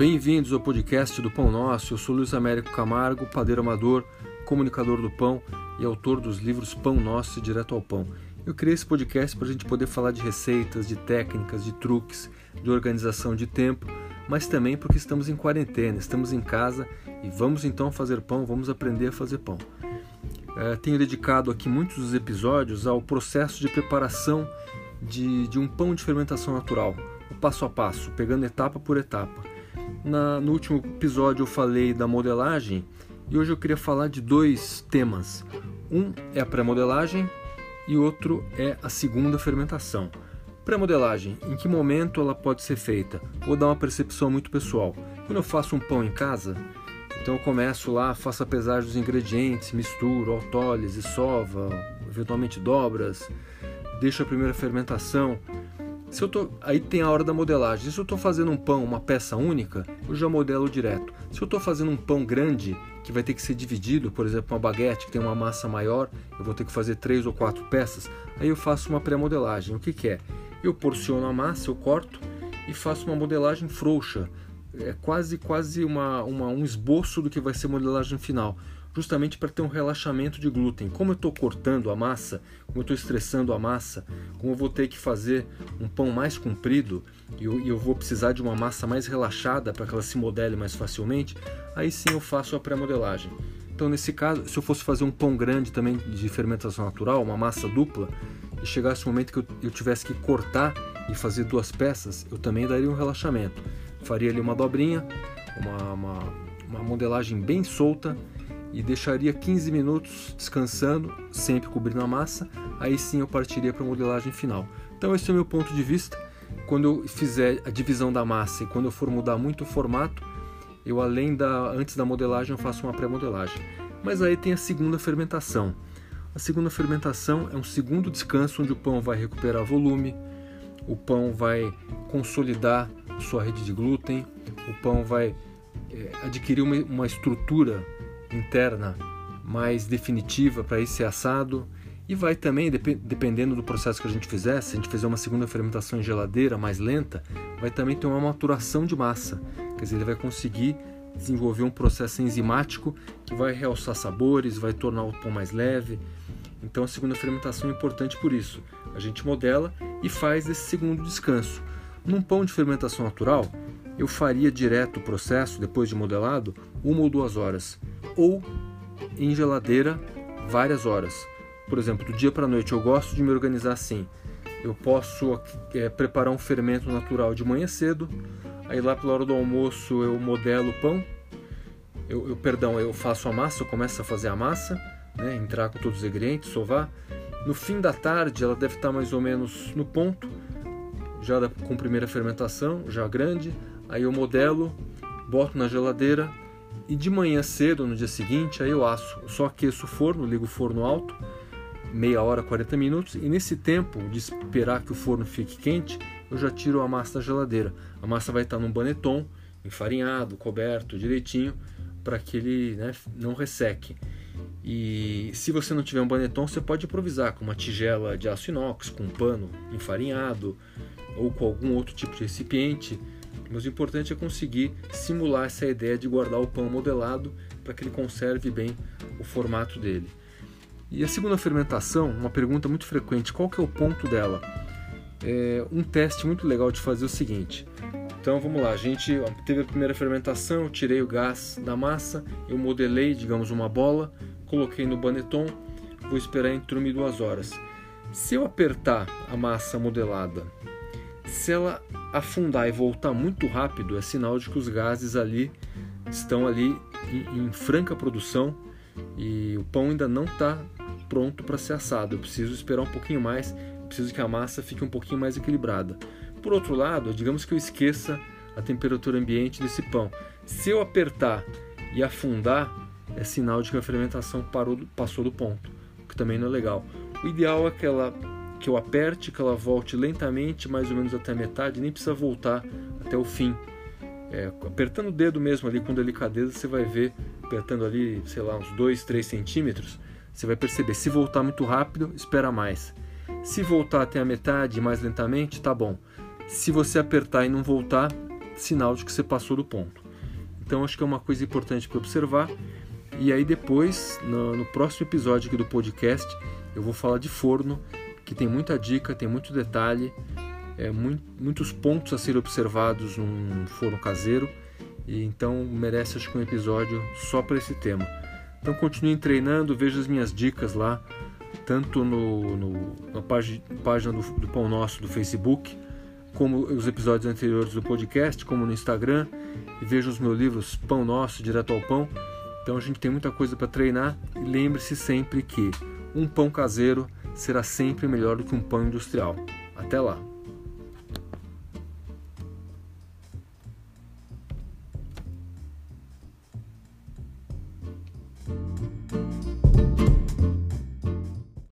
Bem-vindos ao podcast do Pão Nosso. Eu sou Luiz Américo Camargo, padeiro amador, comunicador do pão e autor dos livros Pão Nosso e Direto ao Pão. Eu criei esse podcast para a gente poder falar de receitas, de técnicas, de truques, de organização de tempo, mas também porque estamos em quarentena, estamos em casa e vamos então fazer pão, vamos aprender a fazer pão. É, tenho dedicado aqui muitos dos episódios ao processo de preparação de, de um pão de fermentação natural, o passo a passo, pegando etapa por etapa. Na, no último episódio eu falei da modelagem e hoje eu queria falar de dois temas. Um é a pré-modelagem e outro é a segunda fermentação. Pré-modelagem, em que momento ela pode ser feita? Vou dar uma percepção muito pessoal. Quando eu faço um pão em casa, então eu começo lá, faço a pesagem dos ingredientes, misturo, autólise, sova, eventualmente dobras, deixo a primeira fermentação, se eu tô, aí tem a hora da modelagem. Se eu estou fazendo um pão, uma peça única, eu já modelo direto. Se eu estou fazendo um pão grande, que vai ter que ser dividido, por exemplo, uma baguete que tem uma massa maior, eu vou ter que fazer três ou quatro peças, aí eu faço uma pré-modelagem. O que, que é? Eu porciono a massa, eu corto e faço uma modelagem frouxa. É quase quase uma, uma um esboço do que vai ser a modelagem final justamente para ter um relaxamento de glúten. Como eu estou cortando a massa, como eu estou estressando a massa, como eu vou ter que fazer um pão mais comprido e eu, eu vou precisar de uma massa mais relaxada para que ela se modele mais facilmente, aí sim eu faço a pré-modelagem. Então, nesse caso, se eu fosse fazer um pão grande também de fermentação natural, uma massa dupla, e chegasse o momento que eu, eu tivesse que cortar e fazer duas peças, eu também daria um relaxamento. Faria ali uma dobrinha, uma, uma, uma modelagem bem solta e deixaria 15 minutos descansando, sempre cobrindo a massa, aí sim eu partiria para a modelagem final. Então esse é o meu ponto de vista. Quando eu fizer a divisão da massa e quando eu for mudar muito o formato, eu além da antes da modelagem eu faço uma pré-modelagem. Mas aí tem a segunda fermentação. A segunda fermentação é um segundo descanso onde o pão vai recuperar volume, o pão vai consolidar sua rede de glúten, o pão vai é, adquirir uma, uma estrutura interna mais definitiva para esse assado e vai também, dependendo do processo que a gente fizer, se a gente fizer uma segunda fermentação em geladeira mais lenta, vai também ter uma maturação de massa. Quer dizer, ele vai conseguir desenvolver um processo enzimático que vai realçar sabores, vai tornar o pão mais leve. Então a segunda fermentação é importante por isso. A gente modela e faz esse segundo descanso. Num pão de fermentação natural, eu faria direto o processo, depois de modelado, uma ou duas horas ou em geladeira várias horas. Por exemplo, do dia para a noite eu gosto de me organizar assim. Eu posso é, preparar um fermento natural de manhã cedo, aí lá pela hora do almoço eu modelo o pão, eu, eu, perdão, eu faço a massa, eu começo a fazer a massa, né, entrar com todos os ingredientes, sovar. No fim da tarde ela deve estar mais ou menos no ponto, já com primeira fermentação, já grande. Aí eu modelo, boto na geladeira, e de manhã cedo, no dia seguinte, aí eu asso. Eu só aqueço o forno, ligo o forno alto, meia hora, 40 minutos, e nesse tempo de esperar que o forno fique quente, eu já tiro a massa da geladeira. A massa vai estar num baneton, enfarinhado, coberto direitinho, para que ele né, não resseque. E se você não tiver um baneton, você pode improvisar com uma tigela de aço inox, com um pano enfarinhado ou com algum outro tipo de recipiente mas o importante é conseguir simular essa ideia de guardar o pão modelado para que ele conserve bem o formato dele. E a segunda fermentação, uma pergunta muito frequente, qual que é o ponto dela? É um teste muito legal de fazer o seguinte. Então vamos lá, a gente teve a primeira fermentação, eu tirei o gás da massa, eu modelei, digamos, uma bola, coloquei no baneton, vou esperar entre uma e duas horas. Se eu apertar a massa modelada se ela afundar e voltar muito rápido, é sinal de que os gases ali estão ali em, em franca produção e o pão ainda não está pronto para ser assado. Eu preciso esperar um pouquinho mais, preciso que a massa fique um pouquinho mais equilibrada. Por outro lado, digamos que eu esqueça a temperatura ambiente desse pão. Se eu apertar e afundar, é sinal de que a fermentação parou, passou do ponto, o que também não é legal. O ideal é que ela que eu aperte, que ela volte lentamente, mais ou menos até a metade, nem precisa voltar até o fim. É, apertando o dedo mesmo ali com delicadeza, você vai ver, apertando ali, sei lá, uns 2, 3 centímetros, você vai perceber. Se voltar muito rápido, espera mais. Se voltar até a metade mais lentamente, tá bom. Se você apertar e não voltar, sinal de que você passou do ponto. Então acho que é uma coisa importante para observar. E aí depois, no, no, próximo episódio aqui do podcast, eu vou falar de forno, que tem muita dica, tem muito detalhe, é, muito, muitos pontos a serem observados num forno caseiro. E então merece acho que um episódio só para esse tema. Então continuem treinando, veja as minhas dicas lá, tanto no, no na página, página do, do Pão Nosso do Facebook, como os episódios anteriores do podcast, como no Instagram, e veja os meus livros Pão Nosso, Direto ao Pão. Então a gente tem muita coisa para treinar e lembre-se sempre que um pão caseiro será sempre melhor do que um pão industrial. Até lá!